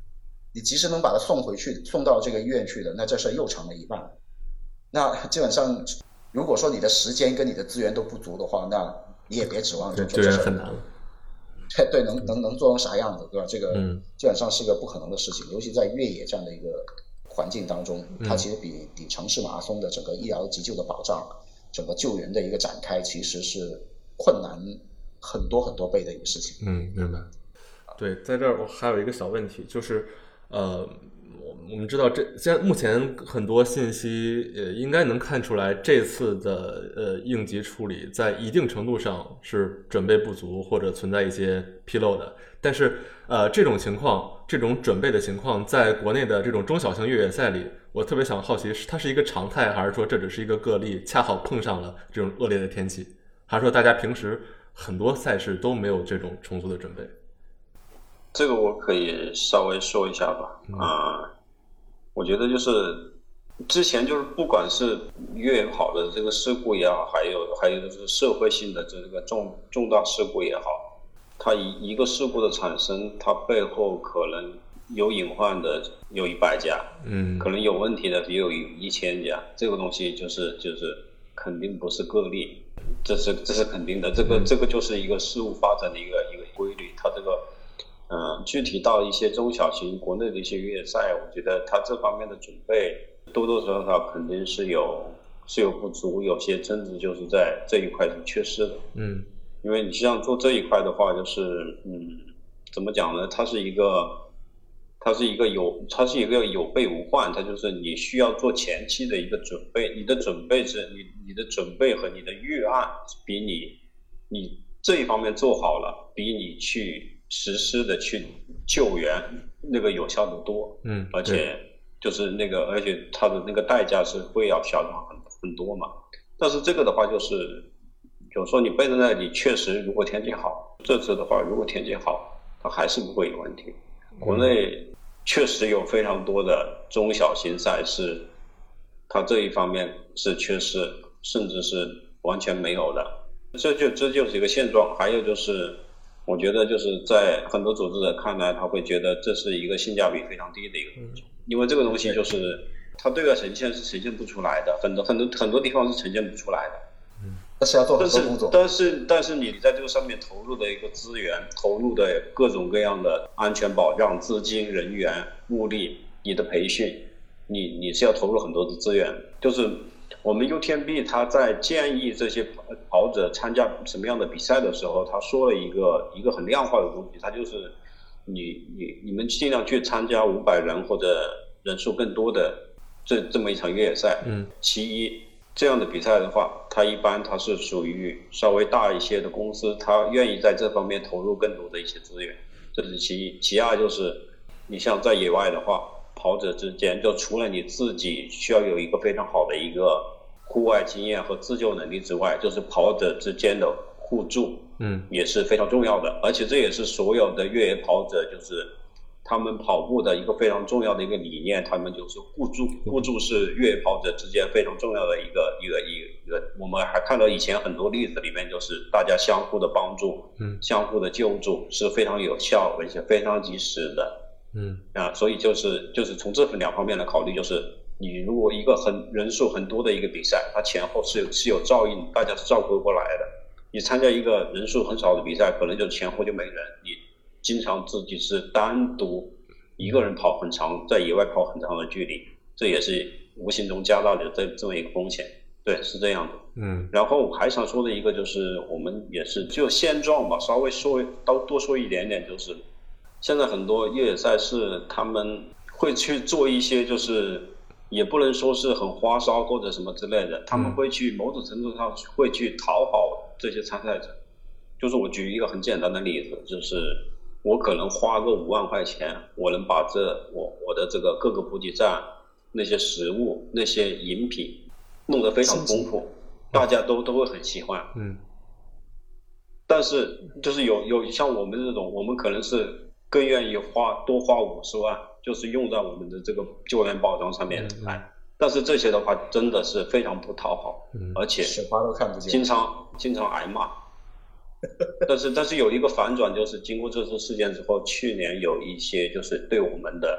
你及时能把他送回去，送到这个医院去的，那这事儿又成了一半。那基本上，如果说你的时间跟你的资源都不足的话，那你也别指望救援很难了。<laughs> 对对，能能能做成啥样子，对吧？这个基本上是个不可能的事情，尤其在越野这样的一个。环境当中，它其实比比城市马拉松的整个医疗急救的保障、整个救援的一个展开，其实是困难很多很多倍的一个事情。嗯，明白。对，在这儿我还有一个小问题，就是呃。我们知道，这现在目前很多信息，呃，应该能看出来，这次的呃应急处理在一定程度上是准备不足或者存在一些纰漏的。但是，呃，这种情况，这种准备的情况，在国内的这种中小型越野赛里，我特别想好奇，是它是一个常态，还是说这只是一个个例，恰好碰上了这种恶劣的天气，还是说大家平时很多赛事都没有这种充足的准备？这个我可以稍微说一下吧，啊。我觉得就是之前就是不管是越野跑的这个事故也好，还有还有就是社会性的这个重重大事故也好，它一一个事故的产生，它背后可能有隐患的有一百家，嗯，可能有问题的也有一千家，这个东西就是就是肯定不是个例，这是这是肯定的，这个这个就是一个事物发展的一个一个规律，它这个。嗯，具体到一些中小型国内的一些越野赛，我觉得它这方面的准备多多少少肯定是有是有不足，有些甚至就是在这一块是缺失的。嗯，因为你像做这一块的话，就是嗯，怎么讲呢？它是一个，它是一个有，它是一个有备无患，它就是你需要做前期的一个准备，你的准备是你你的准备和你的预案比你你这一方面做好了，比你去。实施的去救援那个有效的多，嗯，而且就是那个，而且它的那个代价是会要小很很多嘛。但是这个的话就是，就是说你背在那里，确实如果天气好，这次的话如果天气好，它还是不会有问题。国内确实有非常多的中小型赛事，它这一方面是缺失，甚至是完全没有的。这就这就是一个现状。还有就是。我觉得就是在很多组织者看来，他会觉得这是一个性价比非常低的一个东西，因为这个东西就是它对外呈现是呈现不出来的，很多很多很多地方是呈现不出来的。嗯但是要做很多工作。但是但是你在这个上面投入的一个资源，投入的各种各样的安全保障、资金、人员、物力，你的培训，你你是要投入很多的资源。就是我们 UTMB 他在建议这些跑跑者参加什么样的比赛的时候，他说了一个一个很量化的东西，他就是你你你们尽量去参加五百人或者人数更多的这这么一场越野赛。嗯其一，这样的比赛的话，它一般它是属于稍微大一些的公司，它愿意在这方面投入更多的一些资源，这是其一。其二就是，你像在野外的话，跑者之间就除了你自己需要有一个非常好的一个户外经验和自救能力之外，就是跑者之间的互助，嗯也是非常重要的，而且这也是所有的越野跑者就是他们跑步的一个非常重要的一个理念，他们就是互助，互助是越野跑者之间非常重要的一个一个一个一个。我们还看到以前很多例子里面，就是大家相互的帮助，嗯相互的救助是非常有效而且非常及时的。嗯啊，所以就是就是从这两方面来考虑，就是你如果一个很人数很多的一个比赛，它前后是有是有照应，大家是照顾过来的。你参加一个人数很少的比赛，可能就前后就没人，你经常自己是单独一个人跑很长，在野外跑很长的距离，这也是无形中加大了这这么一个风险。对，是这样的。嗯然后我还想说的一个就是，我们也是就现状吧，稍微说多多说一点点，就是现在很多越野赛事他们会去做一些，就是也不能说是很花哨或者什么之类的，他们会去某种程度上会去讨好这些参赛者。就是我举一个很简单的例子，就是我可能花个五万块钱，我能把这我我的这个各个补给站那些食物、那些饮品弄得非常丰富，大家都都会很喜欢。嗯但是就是有有像我们这种，我们可能是更愿意花多花五十万，就是用在我们的这个救援包装上面来。但是这些的话真的是非常不讨好，嗯而且雪花都看不见经。常经常挨骂。<laughs> 但是但是有一个反转，就是经过这次事件之后，去年有一些就是对我们的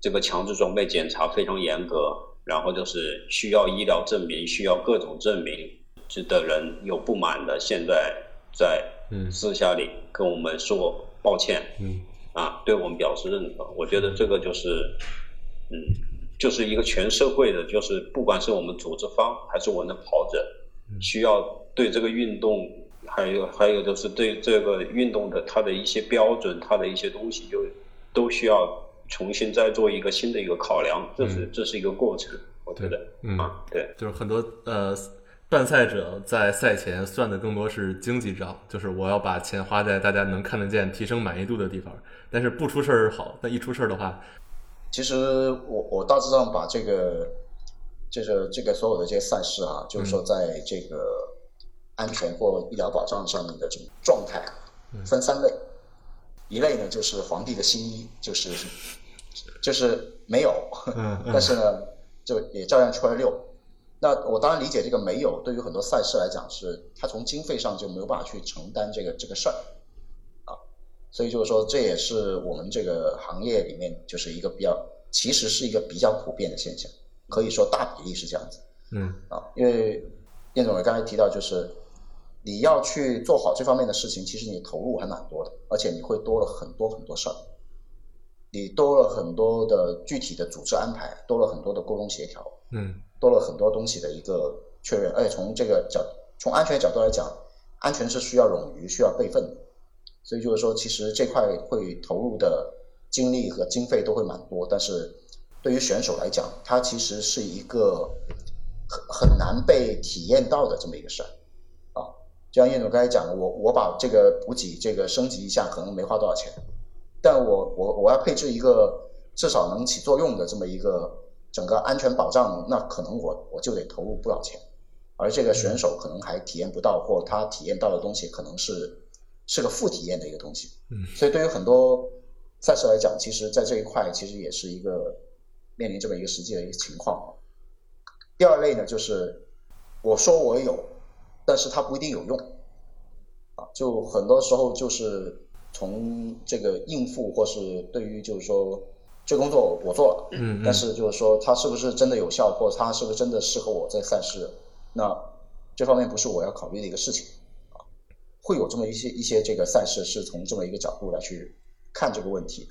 这个强制装备检查非常严格，然后就是需要医疗证明、需要各种证明这的人有不满的，现在在嗯私下里跟我们说抱歉，嗯啊，对我们表示认可。我觉得这个就是，嗯，就是一个全社会的，就是不管是我们组织方还是我们的跑者，需要对这个运动，还有还有就是对这个运动的它的一些标准，它的一些东西，就都需要重新再做一个新的一个考量。这是这是一个过程，我觉得嗯啊，对。就是很多呃办赛者在赛前算的更多是经济账，就是我要把钱花在大家能看得见、提升满意度的地方。但是不出事儿好，但一出事儿的话，其实我我大致上把这个，就是这个所有的这些赛事啊，就是说在这个安全或医疗保障上面的这种状态啊，分三类。一类呢就是皇帝的新衣，就是就是没有，<laughs> 但是呢就也照样出来溜。那我当然理解这个没有，对于很多赛事来讲是它从经费上就没有办法去承担这个这个事儿。啊，所以就是说这也是我们这个行业里面就是一个比较，其实是一个比较普遍的现象，可以说大比例是这样子嗯。啊，因为燕总也刚才提到就是。你要去做好这方面的事情，其实你投入还蛮多的，而且你会多了很多很多事儿，你多了很多的具体的组织安排，多了很多的沟通协调，嗯多了很多东西的一个确认，而且从这个角从安全角度来讲，安全是需要冗余、需要备份的，所以就是说，其实这块会投入的精力和经费都会蛮多，但是对于选手来讲，它其实是一个很很难被体验到的这么一个事儿。啊。就像叶总刚才讲的，我我把这个补给这个升级一下，可能没花多少钱，但我我我要配置一个至少能起作用的这么一个整个安全保障，那可能我我就得投入不少钱，而这个选手可能还体验不到，或他体验到的东西可能是是个负体验的一个东西。嗯，所以对于很多赛事来讲，其实在这一块其实也是一个面临这么一个实际的一个情况。第二类呢，就是我说我有，但是它不一定有用。啊，就很多时候就是从这个应付或是对于就是说这工作我做了，嗯，但是就是说它是不是真的有效，或者它是不是真的适合我这赛事，那这方面不是我要考虑的一个事情啊，会有这么一些一些这个赛事是从这么一个角度来去看这个问题。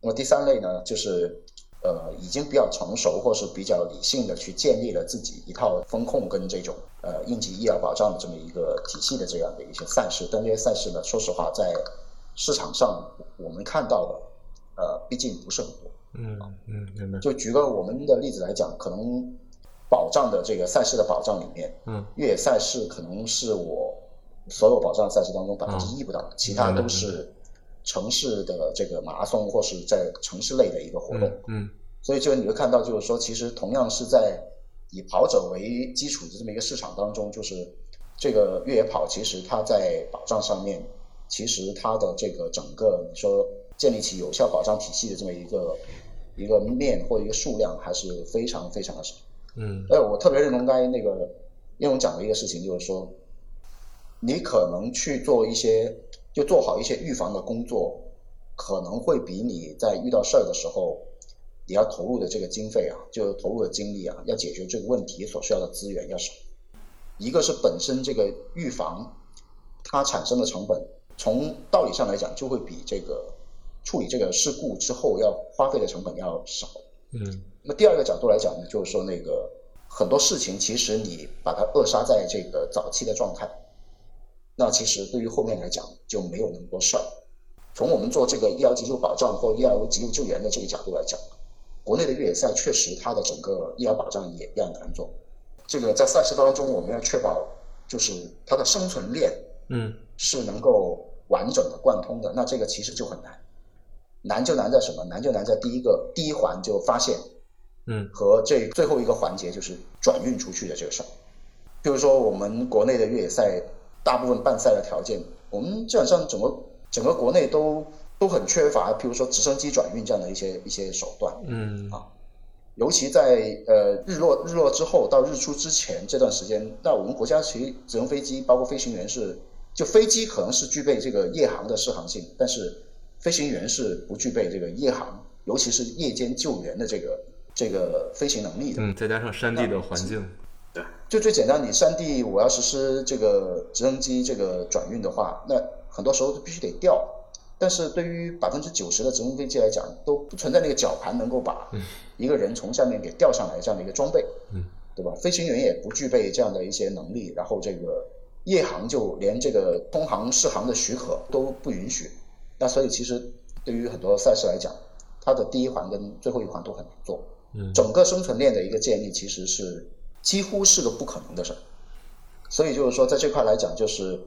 那么第三类呢，就是呃已经比较成熟或是比较理性的去建立了自己一套风控跟这种呃应急医疗保障的这么一个体系的这样的一些赛事，但这些赛事呢，说实话在市场上我们看到的呃毕竟不是很多。嗯嗯，明白。就举个我们的例子来讲，可能保障的这个赛事的保障里面，嗯，越野赛事可能是我所有保障赛事当中百分之一不到，其他都是城市的这个马拉松或是在城市类的一个活动。嗯所以就你会看到，就是说，其实同样是在以跑者为基础的这么一个市场当中，就是这个越野跑，其实它在保障上面，其实它的这个整个你说建立起有效保障体系的这么一个一个面或一个数量，还是非常非常的少。嗯哎，我特别认同刚才那个叶总讲的一个事情，就是说，你可能去做一些，就做好一些预防的工作，可能会比你在遇到事儿的时候，你要投入的这个经费啊，就投入的精力啊，要解决这个问题所需要的资源要少。一个是本身这个预防它产生的成本，从道理上来讲，就会比这个处理这个事故之后要花费的成本要少。嗯那么第二个角度来讲呢，就是说那个很多事情，其实你把它扼杀在这个早期的状态，那其实对于后面来讲就没有那么多事儿。从我们做这个医疗急救保障或医疗急救救援的这个角度来讲，国内的越野赛确实它的整个医疗保障也比较难做。这个在赛事当中，我们要确保就是它的生存链嗯是能够完整的贯通的，那这个其实就很难。难就难在什么？难就难在第一个第一环就发现嗯和这最后一个环节就是转运出去的这个事儿。比如说我们国内的越野赛，大部分办赛的条件，我们基本上整个整个国内都都很缺乏，譬如说直升机转运这样的一些一些手段。嗯啊尤其在呃日落日落之后到日出之前这段时间，那我们国家其实直升飞机包括飞行员是，就飞机可能是具备这个夜航的适航性，但是飞行员是不具备这个夜航，尤其是夜间救援的这个这个飞行能力的。嗯，再加上山地的环境，对就最简单，你山地我要实施这个直升机这个转运的话，那很多时候都必须得调。但是对于百分之九十的直升飞机来讲，都不存在那个绞盘能够把一个人从下面给吊上来这样的一个装备，嗯，对吧？飞行员也不具备这样的一些能力，然后这个夜航就连这个通航试航的许可都不允许。那所以其实对于很多赛事来讲，它的第一环跟最后一环都很难做。嗯整个生存链的一个建立其实是几乎是个不可能的事儿。所以就是说，在这块来讲，就是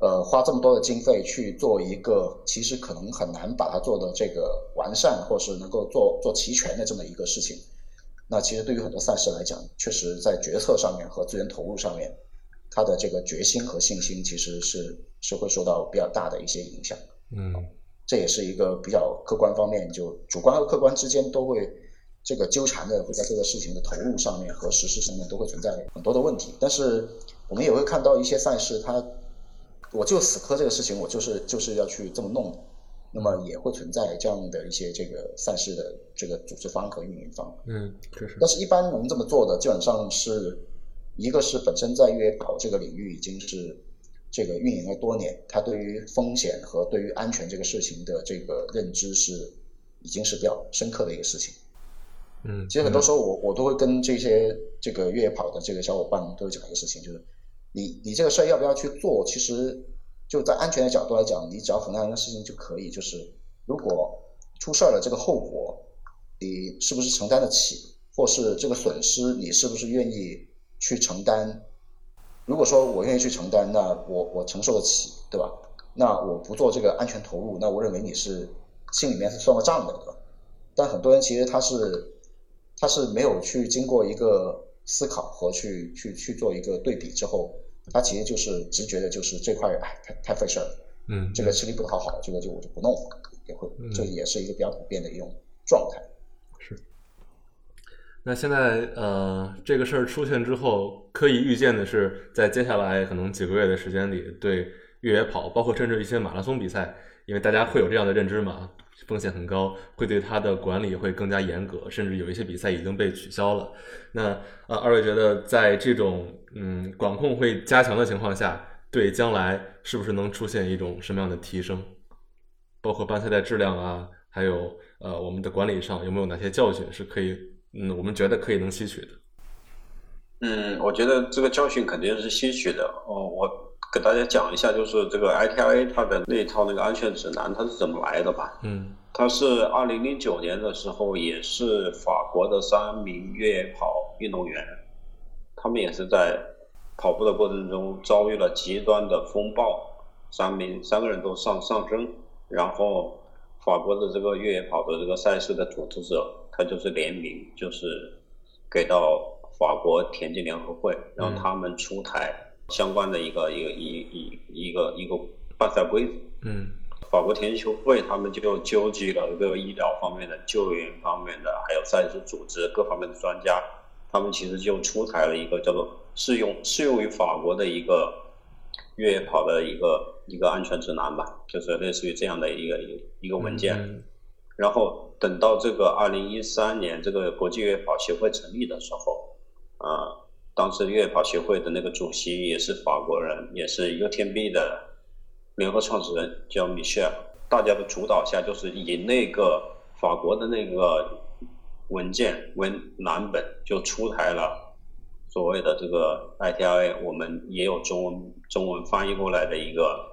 呃花这么多的经费去做一个其实可能很难把它做的这个完善，或是能够做做齐全的这么一个事情。那其实对于很多赛事来讲，确实在决策上面和资源投入上面，它的这个决心和信心其实是是会受到比较大的一些影响。嗯这也是一个比较客观方面，就主观和客观之间都会这个纠缠的，会在这个事情的投入上面和实施上面都会存在很多的问题。但是我们也会看到一些赛事，它我就死磕这个事情，我就是就是要去这么弄，那么也会存在这样的一些这个赛事的这个组织方和运营方。嗯，确实，但是，一般能这么做的，基本上是一个是本身在越野跑这个领域已经是这个运营了多年，他对于风险和对于安全这个事情的这个认知是已经是比较深刻的一个事情。嗯，其实很多时候我我都会跟这些这个越野跑的这个小伙伴都会讲一个事情，就是你你这个事儿要不要去做，其实就在安全的角度来讲，你只要衡量一个事情就可以，就是如果出事儿了，这个后果你是不是承担得起，或是这个损失你是不是愿意去承担？如果说我愿意去承担，那我我承受得起，对吧？那我不做这个安全投入，那我认为你是心里面是算个账的，对吧？但很多人其实他是他是没有去经过一个思考和去去去做一个对比之后，他其实就是直觉的就是这块哎太太费事儿了，嗯，这个吃力不讨好，这个就我就不弄了，也会嗯这也是一个比较普遍的一种状态。那现在呃，这个事儿出现之后，可以预见的是，在接下来可能几个月的时间里，对越野跑，包括甚至一些马拉松比赛，因为大家会有这样的认知嘛，风险很高，会对它的管理会更加严格，甚至有一些比赛已经被取消了。那呃，二位觉得在这种嗯管控会加强的情况下，对将来是不是能出现一种什么样的提升？包括办赛的质量啊，还有呃我们的管理上有没有哪些教训是可以嗯我们觉得可以能吸取的？嗯，我觉得这个教训肯定是吸取的。哦，我给大家讲一下，就是这个 ITIA 它的那一套那个安全指南它是怎么来的吧？嗯，它是二零零九年的时候，也是法国的三名越野跑运动员，他们也是在跑步的过程中遭遇了极端的风暴，三名三个人都上上升，然后法国的这个越野跑的这个赛事的组织者，他就是联名，就是给到。法国田径联合会让他们出台相关的一个一个一一一个一个办赛规则。嗯，法国田径会他们就纠集了各个医疗方面的、救援方面的，还有赛事组织各方面的专家，他们其实就出台了一个叫做适用适用于法国的一个越野跑的一个一个安全指南吧，就是类似于这样的一个一一个文件。然后等到这个二零一三年这个国际越野跑协会成立的时候。啊，当时越野跑协会的那个主席也是法国人，也是 UTMB 的联合创始人，叫米歇尔。大家的主导下，就是以那个法国的那个文件为蓝本，就出台了所谓的这个 ITRA，我们也有中文中文翻译过来的一个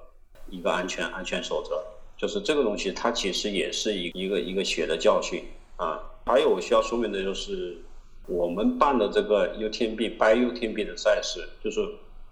一个安全安全守则。就是这个东西，它其实也是一一个一个血的教训啊。还有我需要说明的就是。我们办的这个 UTMB、by UTMB 的赛事，就是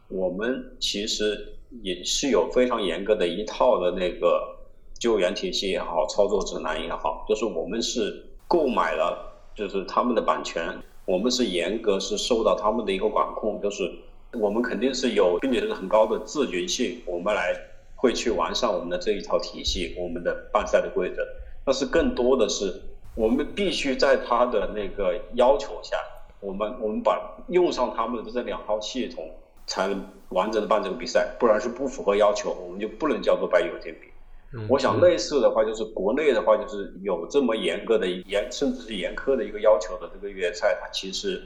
我们其实也是有非常严格的一套的那个救援体系也好，操作指南也好，就是我们是购买了，就是他们的版权，我们是严格是受到他们的一个管控，就是我们肯定是有，并且是很高的自觉性，我们来会去完善我们的这一套体系，我们的办赛的规则，但是更多的是。我们必须在他的那个要求下，我们我们把用上他们的这两套系统，才能完整的办这个比赛，不然是不符合要求，我们就不能叫做百有天比。我想类似的话，就是国内的话，就是有这么严格的严，甚至是严苛的一个要求的这个越野赛，它其实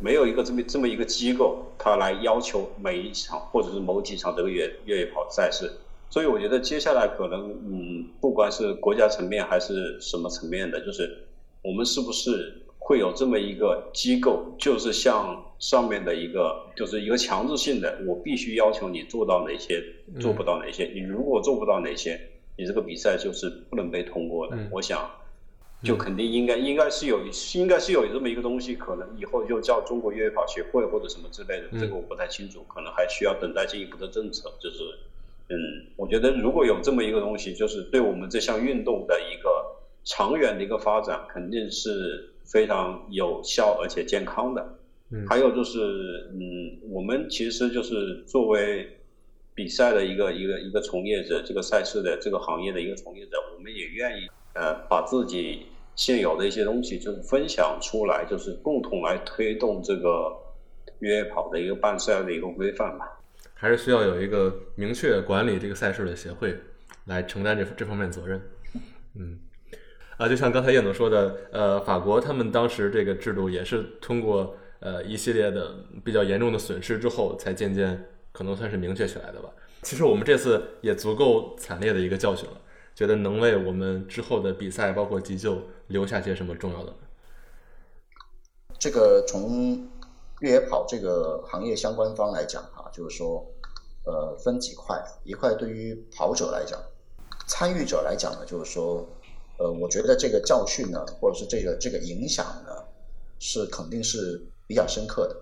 没有一个这么这么一个机构，它来要求每一场或者是某几场这个越越野跑赛事。所以我觉得接下来可能，嗯，不管是国家层面还是什么层面的，就是我们是不是会有这么一个机构，就是像上面的一个，就是一个强制性的，我必须要求你做到哪些，做不到哪些，你如果做不到哪些，你这个比赛就是不能被通过的。我想，就肯定应该应该是有，应该是有这么一个东西，可能以后就叫中国越野跑协会或者什么之类的，这个我不太清楚，可能还需要等待进一步的政策，就是。嗯，我觉得如果有这么一个东西，就是对我们这项运动的一个长远的一个发展，肯定是非常有效而且健康的。嗯，还有就是，嗯，我们其实就是作为比赛的一个一个一个从业者，这个赛事的这个行业的一个从业者，我们也愿意呃把自己现有的一些东西就是分享出来，就是共同来推动这个越野跑的一个办赛的一个规范吧。还是需要有一个明确管理这个赛事的协会来承担这这方面责任。嗯，啊，就像刚才叶总说的，呃，法国他们当时这个制度也是通过呃一系列的比较严重的损失之后，才渐渐可能算是明确起来的吧。其实我们这次也足够惨烈的一个教训了，觉得能为我们之后的比赛包括急救留下些什么重要的？这个从越野跑这个行业相关方来讲啊，就是说。呃，分几块，一块对于跑者来讲，参与者来讲呢，就是说，呃，我觉得这个教训呢，或者是这个这个影响呢，是肯定是比较深刻的。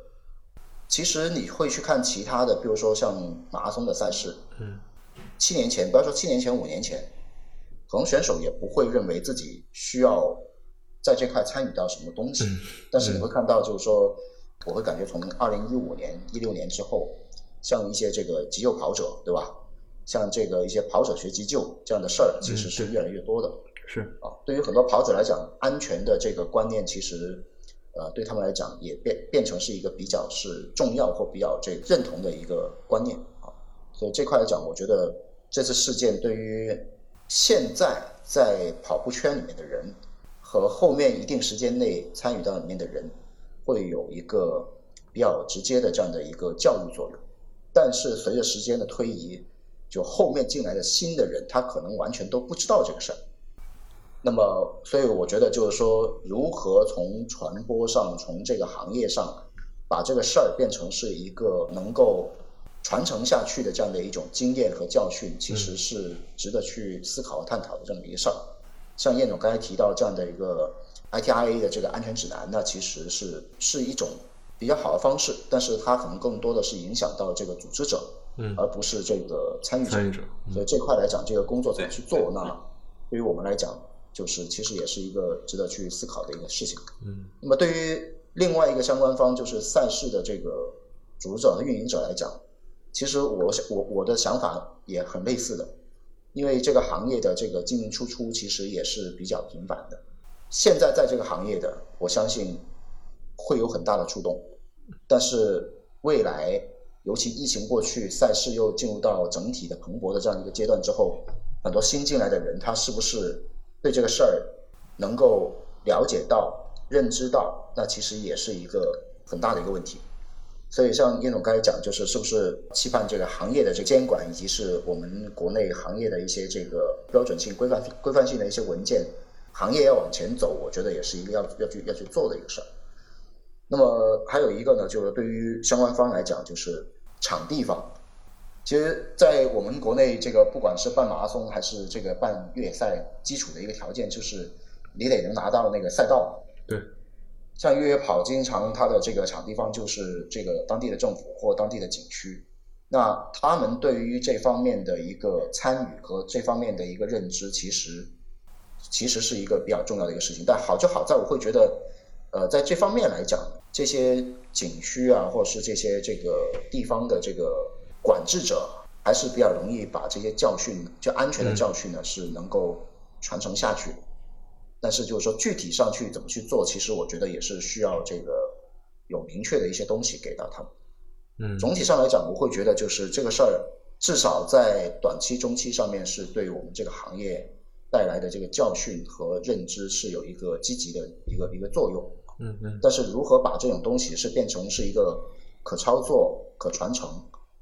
其实你会去看其他的，比如说像马拉松的赛事，嗯，七年前，不要说七年前、五年前，可能选手也不会认为自己需要在这块参与到什么东西。但是你会看到，就是说，我会感觉从二零一五年、一六年之后。像一些这个急救跑者，对吧？像这个一些跑者学急救这样的事儿，其实是越来越多的。是啊，对于很多跑者来讲，安全的这个观念，其实呃，对他们来讲也变变成是一个比较是重要或比较这认同的一个观念啊。所以这块来讲，我觉得这次事件对于现在在跑步圈里面的人和后面一定时间内参与到里面的人，会有一个比较直接的这样的一个教育作用。但是随着时间的推移，就后面进来的新的人，他可能完全都不知道这个事儿。那么，所以我觉得就是说，如何从传播上，从这个行业上，把这个事儿变成是一个能够传承下去的这样的一种经验和教训，其实是值得去思考和探讨的这么一个事儿。像叶总刚才提到这样的一个 ITIA 的这个安全指南，那其实是是一种比较好的方式，但是它可能更多的是影响到这个组织者，嗯，而不是这个参与者。参与者，所以这块来讲，这个工作怎么去做对，那对于我们来讲，就是其实也是一个值得去思考的一个事情。嗯那么对于另外一个相关方，就是赛事的这个组织者和运营者来讲，其实我我我的想法也很类似的，因为这个行业的这个进进出出其实也是比较频繁的。现在在这个行业的，我相信会有很大的触动，但是未来，尤其疫情过去，赛事又进入到整体的蓬勃的这样一个阶段之后，很多新进来的人，他是不是对这个事儿能够了解到、认知到，那其实也是一个很大的一个问题。所以像叶总刚才讲，就是是不是期盼这个行业的这个监管，以及是我们国内行业的一些这个标准性、规范规范性的一些文件，行业要往前走，我觉得也是一个要要去要去做的一个事儿。那么还有一个呢，就是对于相关方来讲，就是场地方。其实，在我们国内，这个不管是办马拉松还是这个办越野赛，基础的一个条件就是你得能拿到那个赛道。对，像越野跑，经常它的这个场地方就是这个当地的政府或当地的景区。那他们对于这方面的一个参与和这方面的一个认知，其实其实是一个比较重要的一个事情。但好就好在我会觉得，呃，在这方面来讲，这些景区啊，或者是这些这个地方的这个管制者，还是比较容易把这些教训，就安全的教训呢，是能够传承下去。但是就是说具体上去怎么去做，其实我觉得也是需要这个有明确的一些东西给到他们。嗯总体上来讲，我会觉得就是这个事儿，至少在短期、中期上面是对我们这个行业带来的这个教训和认知是有一个积极的一个一个作用。嗯嗯但是如何把这种东西是变成是一个可操作、可传承、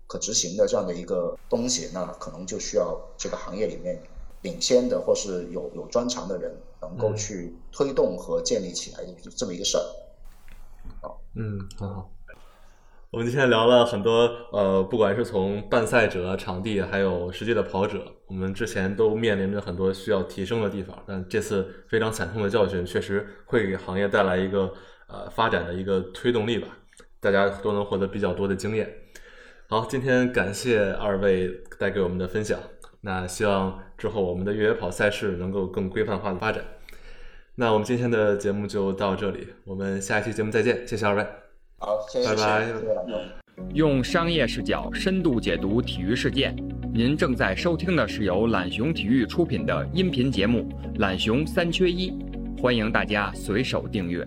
可执行的这样的一个东西，那可能就需要这个行业里面领先的或是有有专长的人能够嗯去推动和建立起来的这么一个事儿。嗯，很好。我们今天聊了很多，呃，不管是从办赛者、场地，还有实际的跑者，我们之前都面临着很多需要提升的地方。但这次非常惨痛的教训，确实会给行业带来一个呃发展的一个推动力吧，大家都能获得比较多的经验。好，今天感谢二位带给我们的分享。那希望之后我们的越野跑赛事能够更规范化的发展。那我们今天的节目就到这里，我们下一期节目再见，谢谢二位。好，谢谢，拜拜。用商业视角深度解读体育事件。您正在收听的是由懒熊体育出品的音频节目《懒熊三缺一》，欢迎大家随手订阅。